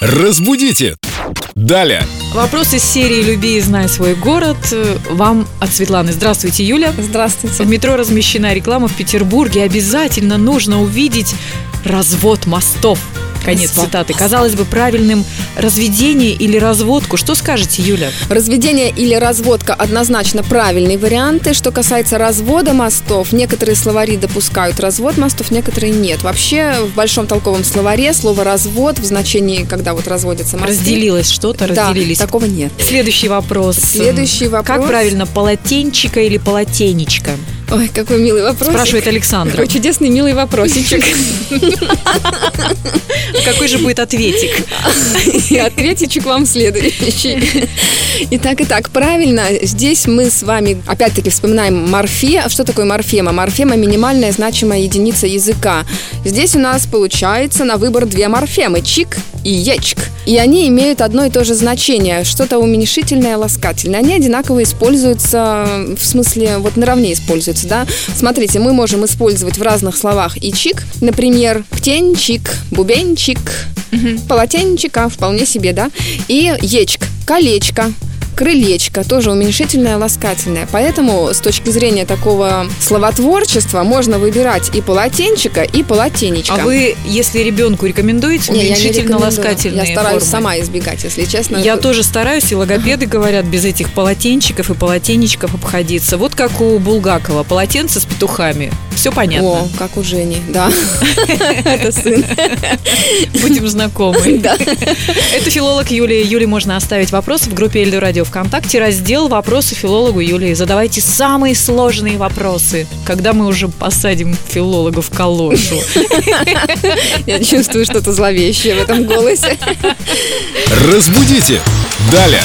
Разбудите! Далее! Вопрос из серии «Люби и знай свой город» вам от Светланы. Здравствуйте, Юля. Здравствуйте. В метро размещена реклама в Петербурге. Обязательно нужно увидеть развод мостов. Конец цитаты. Казалось бы, правильным разведение или разводку. Что скажете, Юля? Разведение или разводка однозначно правильные варианты. Что касается развода мостов, некоторые словари допускают развод мостов, некоторые нет. Вообще в большом толковом словаре слово развод в значении, когда вот разводятся мосты. Разделилось что-то, Да, разделились. такого нет. Следующий вопрос. Следующий вопрос. Как правильно, полотенчика или полотенечка? Ой, какой милый вопрос. Спрашивает Александра. Какой чудесный милый вопросичек. Какой же будет ответик? И ответичек вам следующий. Итак, итак, правильно, здесь мы с вами опять-таки вспоминаем морфе. А Что такое морфема? Морфема – минимальная значимая единица языка. Здесь у нас получается на выбор две морфемы – чик и ечк. И они имеют одно и то же значение, что-то уменьшительное, ласкательное. Они одинаково используются, в смысле, вот наравне используются, да? Смотрите, мы можем использовать в разных словах и чик, например, птенчик, бубенчик, полотенчика, вполне себе, да? И ечк, колечко, крылечко, тоже уменьшительное, ласкательное. Поэтому с точки зрения такого словотворчества можно выбирать и полотенчика, и полотенечко. А вы, если ребенку рекомендуете Не, уменьшительно-ласкательные Я стараюсь формы? сама избегать, если честно. Я тоже стараюсь, и логопеды говорят без этих полотенчиков и полотенечков обходиться. Вот как у Булгакова, полотенце с петухами. Все понятно. О, как у Жени, да. Это сын. Будем знакомы. Да. Это филолог Юлия. Юле можно оставить вопросы в группе Эльду Радио ВКонтакте. Раздел «Вопросы филологу Юлии». Задавайте самые сложные вопросы, когда мы уже посадим филолога в калошу. Я чувствую что-то зловещее в этом голосе. Разбудите! Далее!